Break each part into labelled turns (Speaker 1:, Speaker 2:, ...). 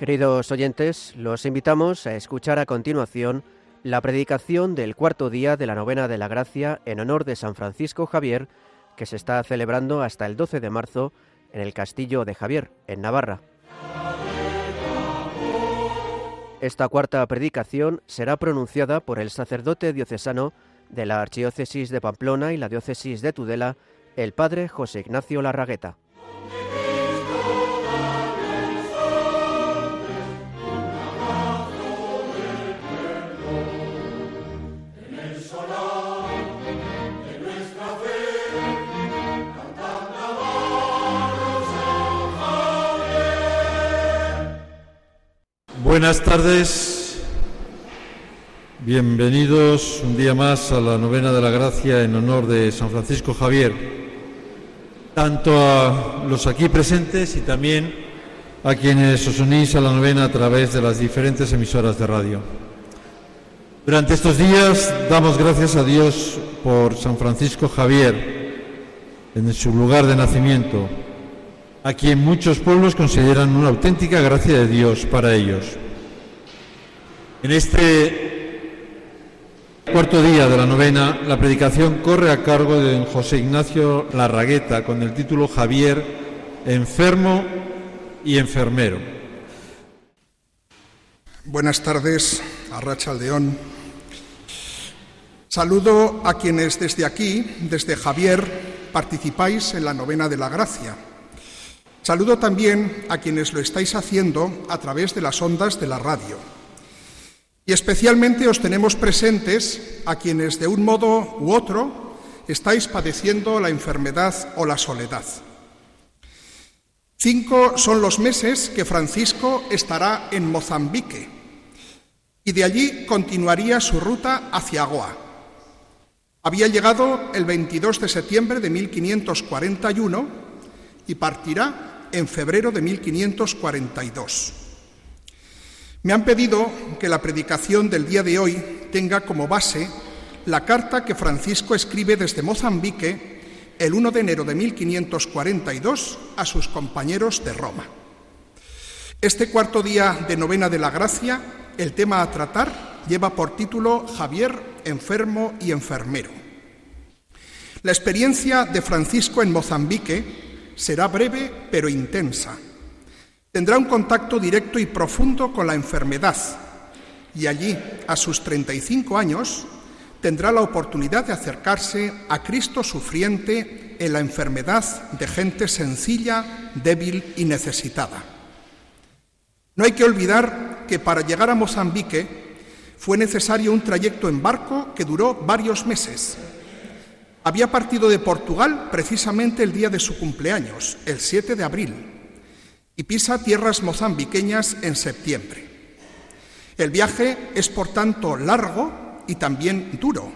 Speaker 1: Queridos oyentes, los invitamos a escuchar a continuación la predicación del cuarto día de la novena de la gracia en honor de San Francisco Javier, que se está celebrando hasta el 12 de marzo en el Castillo de Javier, en Navarra. Esta cuarta predicación será pronunciada por el sacerdote diocesano de la Archidiócesis de Pamplona y la Diócesis de Tudela, el padre José Ignacio Larragueta.
Speaker 2: Buenas tardes, bienvenidos un día más a la novena de la gracia en honor de San Francisco Javier, tanto a los aquí presentes y también a quienes os unís a la novena a través de las diferentes emisoras de radio. Durante estos días damos gracias a Dios por San Francisco Javier en su lugar de nacimiento, a quien muchos pueblos consideran una auténtica gracia de Dios para ellos. En este cuarto día de la novena, la predicación corre a cargo de don José Ignacio Larragueta con el título Javier, enfermo y enfermero.
Speaker 3: Buenas tardes, a Racha Aldeón. Saludo a quienes desde aquí, desde Javier, participáis en la novena de la gracia Saludo también a quienes lo estáis haciendo a través de las ondas de la radio. Y especialmente os tenemos presentes a quienes de un modo u otro estáis padeciendo la enfermedad o la soledad. Cinco son los meses que Francisco estará en Mozambique y de allí continuaría su ruta hacia Goa. Había llegado el 22 de septiembre de 1541 y partirá en febrero de 1542. Me han pedido que la predicación del día de hoy tenga como base la carta que Francisco escribe desde Mozambique el 1 de enero de 1542 a sus compañeros de Roma. Este cuarto día de novena de la gracia, el tema a tratar lleva por título Javier, enfermo y enfermero. La experiencia de Francisco en Mozambique será breve pero intensa. Tendrá un contacto directo y profundo con la enfermedad. Y allí, a sus 35 años, tendrá la oportunidad de acercarse a Cristo sufriente en la enfermedad de gente sencilla, débil y necesitada. No hay que olvidar que para llegar a Mozambique fue necesario un trayecto en barco que duró varios meses. Había partido de Portugal precisamente el día de su cumpleaños, el 7 de abril, y pisa tierras mozambiqueñas en septiembre. El viaje es, por tanto, largo y también duro,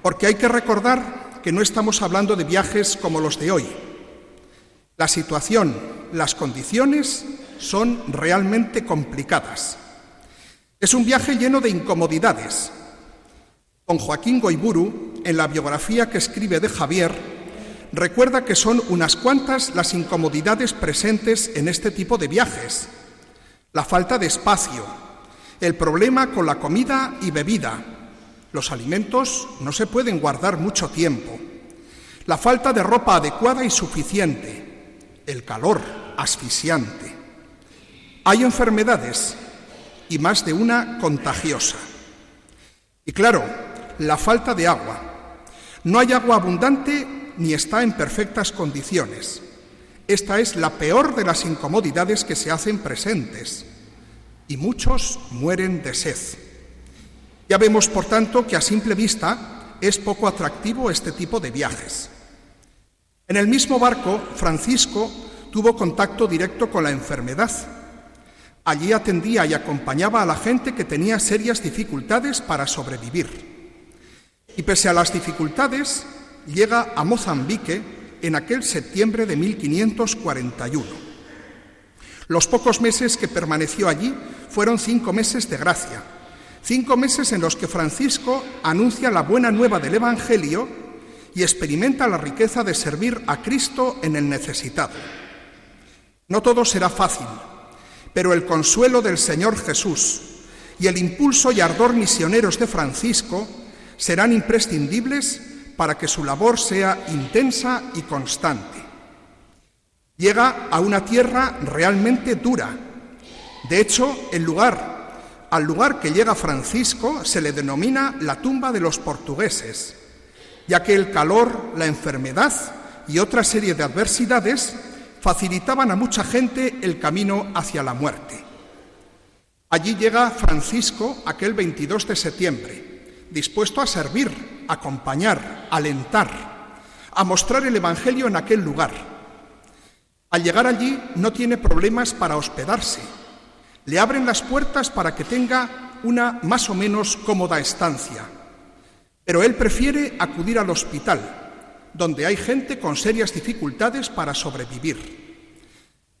Speaker 3: porque hay que recordar que no estamos hablando de viajes como los de hoy. La situación, las condiciones son realmente complicadas. Es un viaje lleno de incomodidades, con Joaquín Goiburu, en la biografía que escribe de Javier, recuerda que son unas cuantas las incomodidades presentes en este tipo de viajes. La falta de espacio, el problema con la comida y bebida. Los alimentos no se pueden guardar mucho tiempo. La falta de ropa adecuada y suficiente. El calor asfixiante. Hay enfermedades y más de una contagiosa. Y claro, la falta de agua. No hay agua abundante ni está en perfectas condiciones. Esta es la peor de las incomodidades que se hacen presentes y muchos mueren de sed. Ya vemos, por tanto, que a simple vista es poco atractivo este tipo de viajes. En el mismo barco, Francisco tuvo contacto directo con la enfermedad. Allí atendía y acompañaba a la gente que tenía serias dificultades para sobrevivir y pese a las dificultades llega a Mozambique en aquel septiembre de 1541. Los pocos meses que permaneció allí fueron cinco meses de gracia, cinco meses en los que Francisco anuncia la buena nueva del Evangelio y experimenta la riqueza de servir a Cristo en el necesitado. No todo será fácil, pero el consuelo del Señor Jesús y el impulso y ardor misioneros de Francisco serán imprescindibles para que su labor sea intensa y constante. Llega a una tierra realmente dura. De hecho, el lugar, al lugar que llega Francisco se le denomina la tumba de los portugueses, ya que el calor, la enfermedad y otra serie de adversidades facilitaban a mucha gente el camino hacia la muerte. Allí llega Francisco aquel 22 de septiembre, dispuesto a servir, acompañar, alentar, a mostrar el Evangelio en aquel lugar. Al llegar allí no tiene problemas para hospedarse. Le abren las puertas para que tenga una más o menos cómoda estancia. Pero él prefiere acudir al hospital, donde hay gente con serias dificultades para sobrevivir.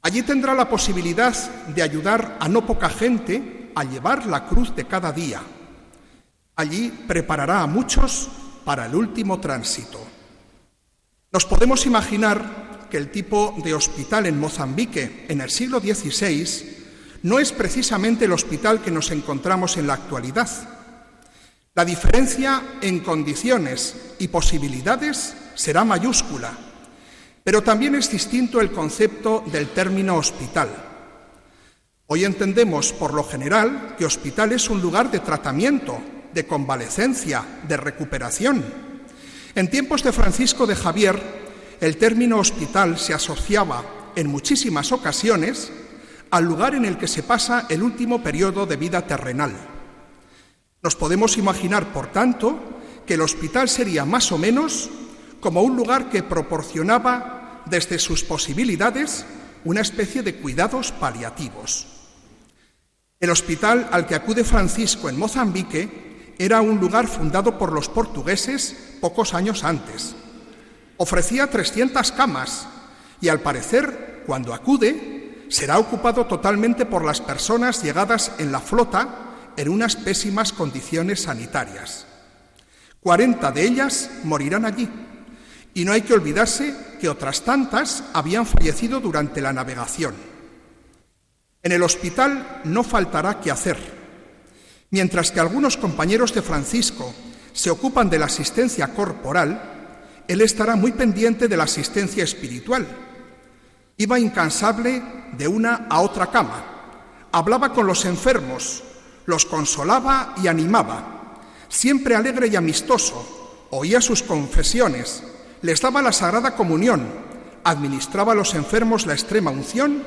Speaker 3: Allí tendrá la posibilidad de ayudar a no poca gente a llevar la cruz de cada día. Allí preparará a muchos para el último tránsito. Nos podemos imaginar que el tipo de hospital en Mozambique en el siglo XVI no es precisamente el hospital que nos encontramos en la actualidad. La diferencia en condiciones y posibilidades será mayúscula pero también es distinto el concepto del término hospital. Hoy entendemos, por lo general, que hospital es un lugar de tratamiento, de convalecencia, de recuperación. En tiempos de Francisco de Javier, el término hospital se asociaba en muchísimas ocasiones al lugar en el que se pasa el último periodo de vida terrenal. Nos podemos imaginar, por tanto, que el hospital sería más o menos como un lugar que proporcionaba desde sus posibilidades, una especie de cuidados paliativos. El hospital al que acude Francisco en Mozambique era un lugar fundado por los portugueses pocos años antes. Ofrecía 300 camas y al parecer, cuando acude, será ocupado totalmente por las personas llegadas en la flota en unas pésimas condiciones sanitarias. 40 de ellas morirán allí y no hay que olvidarse que otras tantas habían fallecido durante la navegación. En el hospital no faltará que hacer. Mientras que algunos compañeros de Francisco se ocupan de la asistencia corporal, él estará muy pendiente de la asistencia espiritual. Iba incansable de una a otra cama, hablaba con los enfermos, los consolaba y animaba, siempre alegre y amistoso, oía sus confesiones, les daba la Sagrada Comunión, administraba a los enfermos la extrema unción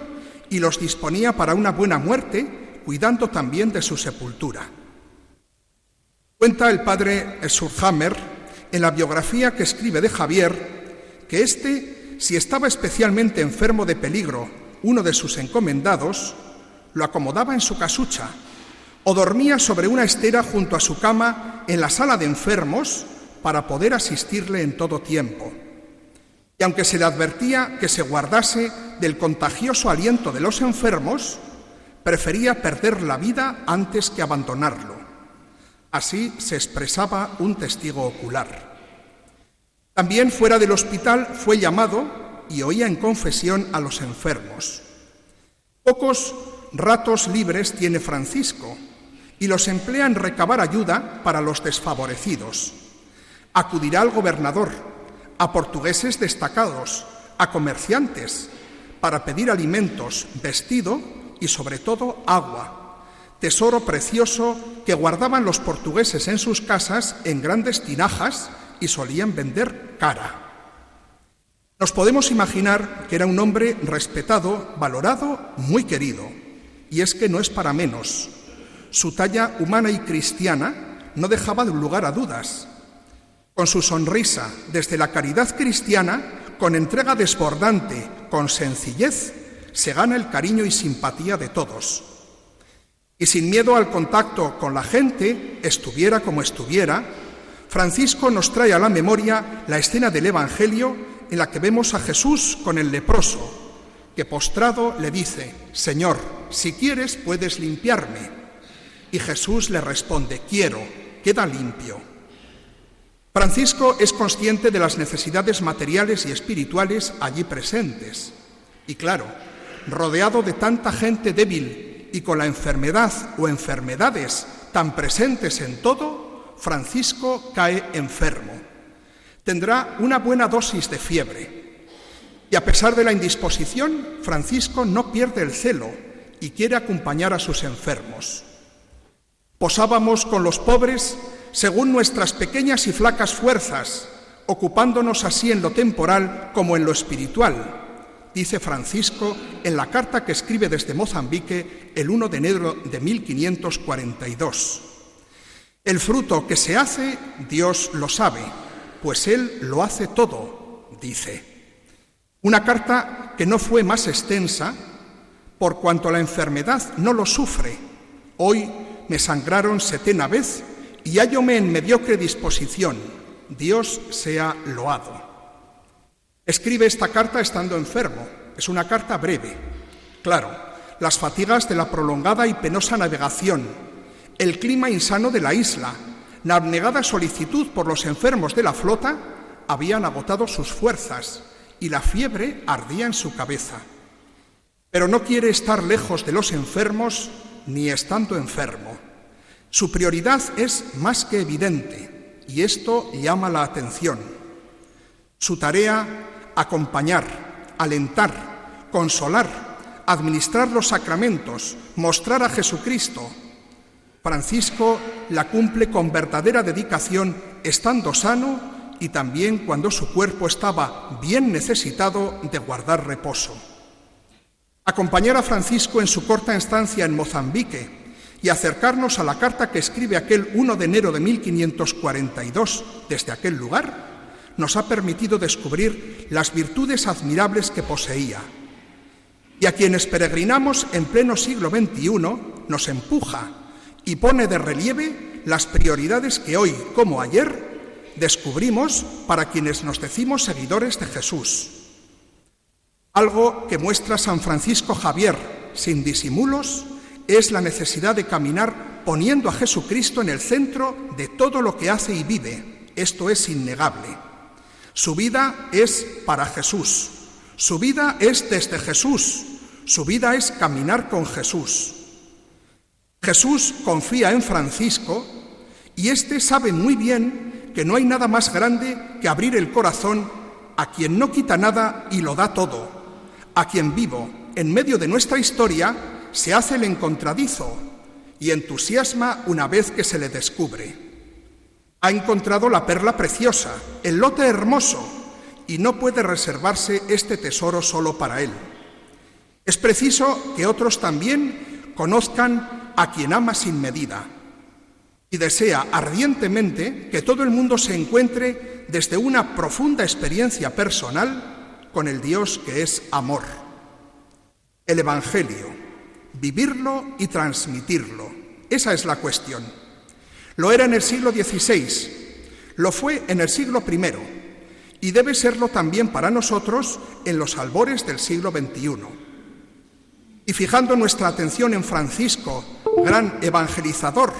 Speaker 3: y los disponía para una buena muerte, cuidando también de su sepultura. Cuenta el padre Surhammer en la biografía que escribe de Javier que éste, si estaba especialmente enfermo de peligro, uno de sus encomendados, lo acomodaba en su casucha o dormía sobre una estera junto a su cama en la sala de enfermos para poder asistirle en todo tiempo. Y aunque se le advertía que se guardase del contagioso aliento de los enfermos, prefería perder la vida antes que abandonarlo. Así se expresaba un testigo ocular. También fuera del hospital fue llamado y oía en confesión a los enfermos. Pocos ratos libres tiene Francisco y los emplea en recabar ayuda para los desfavorecidos Acudirá al gobernador, a portugueses destacados, a comerciantes, para pedir alimentos, vestido y sobre todo agua, tesoro precioso que guardaban los portugueses en sus casas en grandes tinajas y solían vender cara. Nos podemos imaginar que era un hombre respetado, valorado, muy querido. Y es que no es para menos. Su talla humana y cristiana no dejaba de lugar a dudas. Con su sonrisa, desde la caridad cristiana, con entrega desbordante, con sencillez, se gana el cariño y simpatía de todos. Y sin miedo al contacto con la gente, estuviera como estuviera, Francisco nos trae a la memoria la escena del Evangelio en la que vemos a Jesús con el leproso, que postrado le dice, Señor, si quieres puedes limpiarme. Y Jesús le responde, quiero, queda limpio. Francisco es consciente de las necesidades materiales y espirituales allí presentes. Y claro, rodeado de tanta gente débil y con la enfermedad o enfermedades tan presentes en todo, Francisco cae enfermo. Tendrá una buena dosis de fiebre. Y a pesar de la indisposición, Francisco no pierde el celo y quiere acompañar a sus enfermos. Posábamos con los pobres según nuestras pequeñas y flacas fuerzas, ocupándonos así en lo temporal como en lo espiritual, dice Francisco en la carta que escribe desde Mozambique el 1 de enero de 1542. El fruto que se hace, Dios lo sabe, pues Él lo hace todo, dice. Una carta que no fue más extensa, por cuanto la enfermedad no lo sufre. Hoy me sangraron setena vez y hállome en mediocre disposición. Dios sea loado. Escribe esta carta estando enfermo. Es una carta breve. Claro, las fatigas de la prolongada y penosa navegación, el clima insano de la isla, la abnegada solicitud por los enfermos de la flota habían agotado sus fuerzas y la fiebre ardía en su cabeza. Pero no quiere estar lejos de los enfermos ni estando enfermo. Su prioridad es más que evidente y esto llama la atención. Su tarea acompañar, alentar, consolar, administrar los sacramentos, mostrar a Jesucristo. Francisco la cumple con verdadera dedicación estando sano y también cuando su cuerpo estaba bien necesitado de guardar reposo. Acompañar a Francisco en su corta estancia en Mozambique y acercarnos a la carta que escribe aquel 1 de enero de 1542 desde aquel lugar nos ha permitido descubrir las virtudes admirables que poseía. Y a quienes peregrinamos en pleno siglo XXI nos empuja y pone de relieve las prioridades que hoy, como ayer, descubrimos para quienes nos decimos seguidores de Jesús. Algo que muestra San Francisco Javier sin disimulos es la necesidad de caminar poniendo a Jesucristo en el centro de todo lo que hace y vive. Esto es innegable. Su vida es para Jesús. Su vida es desde Jesús. Su vida es caminar con Jesús. Jesús confía en Francisco y éste sabe muy bien que no hay nada más grande que abrir el corazón a quien no quita nada y lo da todo, a quien vivo, en medio de nuestra historia, se hace el encontradizo y entusiasma una vez que se le descubre ha encontrado la perla preciosa, el lote hermoso, y no puede reservarse este tesoro solo para él. Es preciso que otros también conozcan a quien ama sin medida y desea ardientemente que todo el mundo se encuentre desde una profunda experiencia personal con el Dios que es amor. El Evangelio, vivirlo y transmitirlo, esa es la cuestión. Lo era en el siglo XVI, lo fue en el siglo I y debe serlo también para nosotros en los albores del siglo XXI. Y fijando nuestra atención en Francisco, gran evangelizador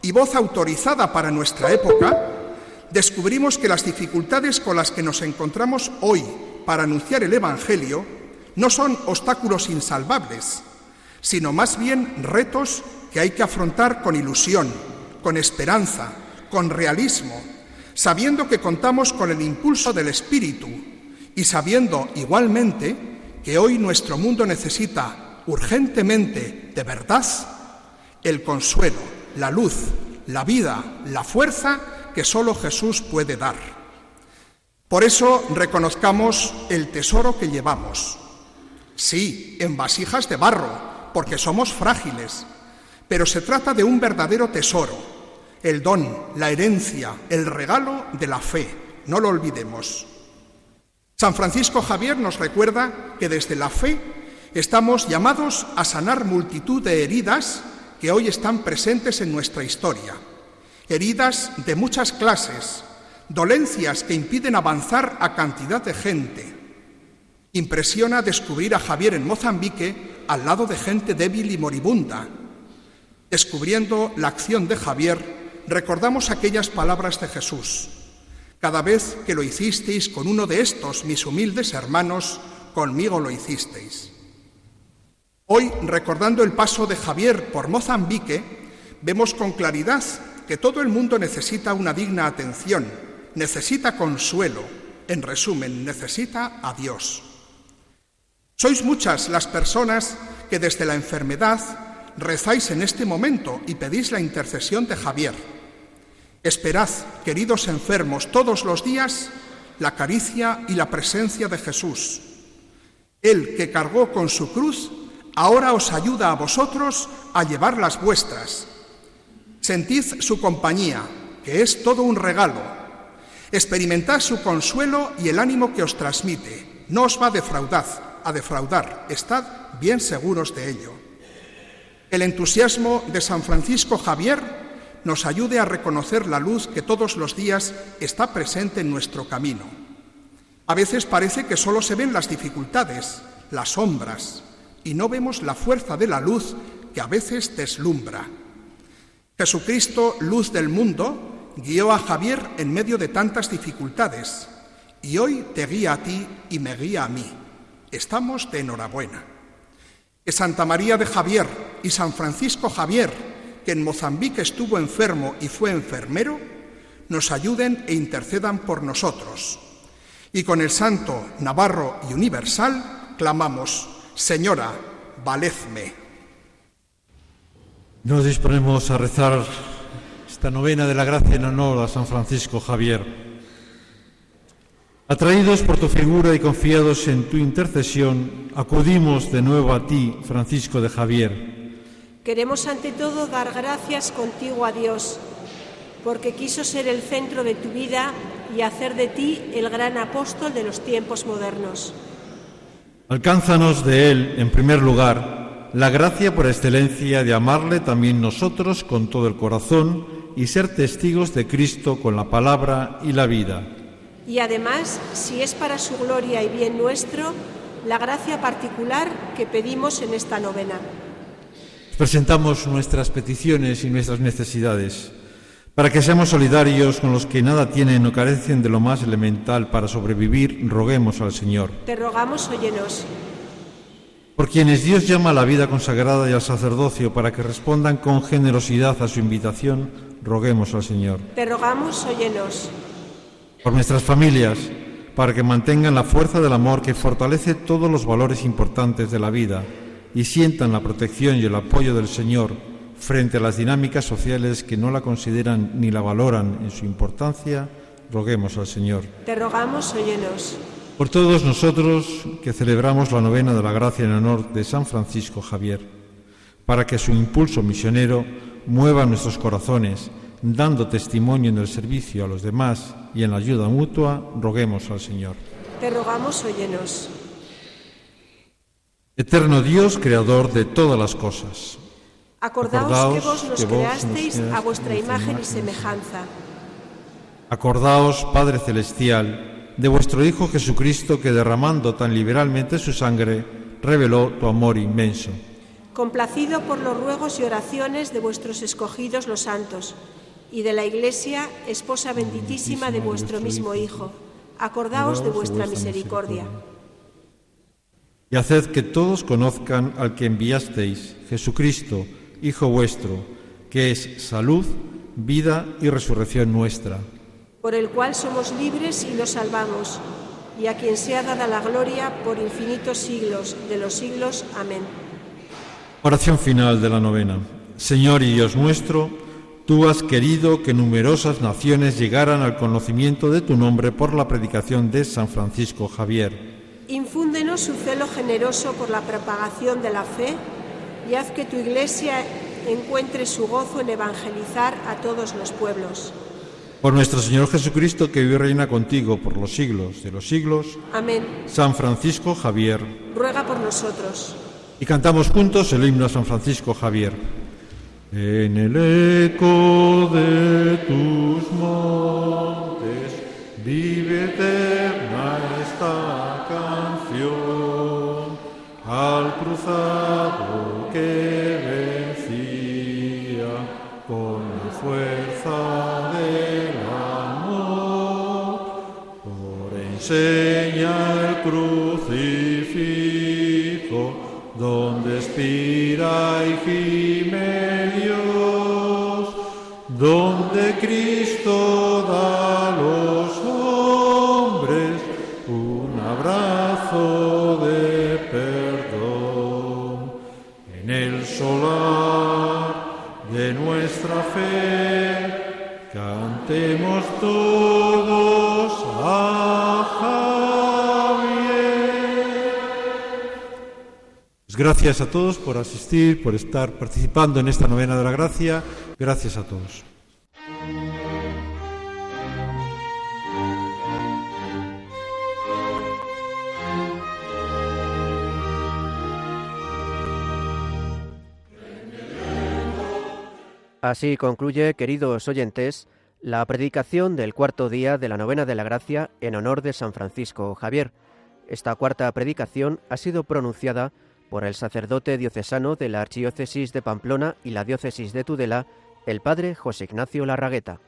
Speaker 3: y voz autorizada para nuestra época, descubrimos que las dificultades con las que nos encontramos hoy para anunciar el Evangelio no son obstáculos insalvables, sino más bien retos que hay que afrontar con ilusión, con esperanza, con realismo, sabiendo que contamos con el impulso del Espíritu y sabiendo igualmente que hoy nuestro mundo necesita urgentemente de verdad el consuelo, la luz, la vida, la fuerza que solo Jesús puede dar. Por eso reconozcamos el tesoro que llevamos. Sí, en vasijas de barro, porque somos frágiles, pero se trata de un verdadero tesoro, el don, la herencia, el regalo de la fe. No lo olvidemos. San Francisco Javier nos recuerda que desde la fe estamos llamados a sanar multitud de heridas que hoy están presentes en nuestra historia. Heridas de muchas clases, dolencias que impiden avanzar a cantidad de gente. Impresiona descubrir a Javier en Mozambique al lado de gente débil y moribunda, Descubriendo la acción de Javier, recordamos aquellas palabras de Jesús. Cada vez que lo hicisteis con uno de estos, mis humildes hermanos, conmigo lo hicisteis. Hoy, recordando el paso de Javier por Mozambique, vemos con claridad que todo el mundo necesita una digna atención, necesita consuelo, en resumen, necesita a Dios. Sois muchas las personas que desde la enfermedad rezáis en este momento y pedís la intercesión de Javier. Esperad, queridos enfermos, todos los días la caricia y la presencia de Jesús. Él que cargó con su cruz, ahora os ayuda a vosotros a llevar las vuestras. Sentid su compañía, que es todo un regalo. Experimentad su consuelo y el ánimo que os transmite. No os va a defraudar, a defraudar. Estad bien seguros de ello. El entusiasmo de San Francisco Javier nos ayude a reconocer la luz que todos los días está presente en nuestro camino. A veces parece que solo se ven las dificultades, las sombras, y no vemos la fuerza de la luz que a veces deslumbra. Jesucristo, luz del mundo, guió a Javier en medio de tantas dificultades y hoy te guía a ti y me guía a mí. Estamos de enhorabuena. Que Santa María de Javier y San Francisco Javier que en Mozambique estuvo enfermo y fue enfermero, nos ayuden e intercedan por nosotros. Y con el Santo Navarro y Universal clamamos, Señora, valedme.
Speaker 2: Nos disponemos a rezar esta novena de la gracia en honor a San Francisco Javier. Atraídos por tu figura y confiados en tu intercesión, acudimos de nuevo a ti, Francisco de Javier
Speaker 4: Queremos ante todo dar gracias contigo a Dios, porque quiso ser el centro de tu vida y hacer de ti el gran apóstol de los tiempos modernos.
Speaker 2: Alcánzanos de Él, en primer lugar, la gracia por excelencia de amarle también nosotros con todo el corazón y ser testigos de Cristo con la palabra y la vida.
Speaker 4: Y además, si es para su gloria y bien nuestro, la gracia particular que pedimos en esta novena.
Speaker 2: Presentamos nuestras peticiones y nuestras necesidades para que seamos solidarios con los que nada tienen o carecen de lo más elemental para sobrevivir, roguemos al Señor.
Speaker 4: Te rogamos, óyenos.
Speaker 2: Por quienes Dios llama a la vida consagrada y al sacerdocio para que respondan con generosidad a su invitación, roguemos al Señor.
Speaker 4: Te rogamos, óyenos.
Speaker 2: Por nuestras familias, para que mantengan la fuerza del amor que fortalece todos los valores importantes de la vida y sientan la protección y el apoyo del Señor frente a las dinámicas sociales que no la consideran ni la valoran en su importancia, roguemos al Señor.
Speaker 4: Te rogamos, óyenos.
Speaker 2: Por todos nosotros que celebramos la novena de la gracia en honor de San Francisco Javier, para que su impulso misionero mueva nuestros corazones, dando testimonio en el servicio a los demás y en la ayuda mutua, roguemos al Señor.
Speaker 4: Te rogamos, óyenos.
Speaker 2: Eterno Dios, creador de todas las cosas.
Speaker 4: Acordaos, que vos nos creasteis a vuestra imagen y semejanza.
Speaker 2: Acordaos, Padre Celestial, de vuestro Hijo Jesucristo que derramando tan liberalmente su sangre, reveló tu amor inmenso.
Speaker 4: Complacido por los ruegos y oraciones de vuestros escogidos los santos y de la Iglesia, esposa benditísima de vuestro mismo Hijo, acordaos de vuestra misericordia
Speaker 2: y haced que todos conozcan al que enviasteis, Jesucristo, Hijo vuestro, que es salud, vida y resurrección nuestra.
Speaker 4: Por el cual somos libres y nos salvamos, y a quien sea dada la gloria por infinitos siglos de los siglos. Amén.
Speaker 2: Oración final de la novena. Señor y Dios nuestro, tú has querido que numerosas naciones llegaran al conocimiento de tu nombre por la predicación de San Francisco Javier
Speaker 4: Infúndenos su celo generoso por la propagación de la fe y haz que tu Iglesia encuentre su gozo en evangelizar a todos los pueblos.
Speaker 2: Por nuestro Señor Jesucristo, que vive y reina contigo por los siglos de los siglos.
Speaker 4: Amén.
Speaker 2: San Francisco Javier.
Speaker 4: Ruega por nosotros.
Speaker 2: Y cantamos juntos el himno a San Francisco Javier. En el eco de tus montes vive eterna que vencía con la fuerza del amor, por enseña el crucifijo donde expira y gime Dios, donde Cristo da a solar de nuestra fe, cantemos todos a Javier. Pues gracias a todos por asistir, por estar participando en esta novena de la gracia. Gracias a todos.
Speaker 1: Así concluye, queridos oyentes, la predicación del cuarto día de la novena de la gracia en honor de San Francisco Javier. Esta cuarta predicación ha sido pronunciada por el sacerdote diocesano de la Archidiócesis de Pamplona y la Diócesis de Tudela, el padre José Ignacio Larragueta.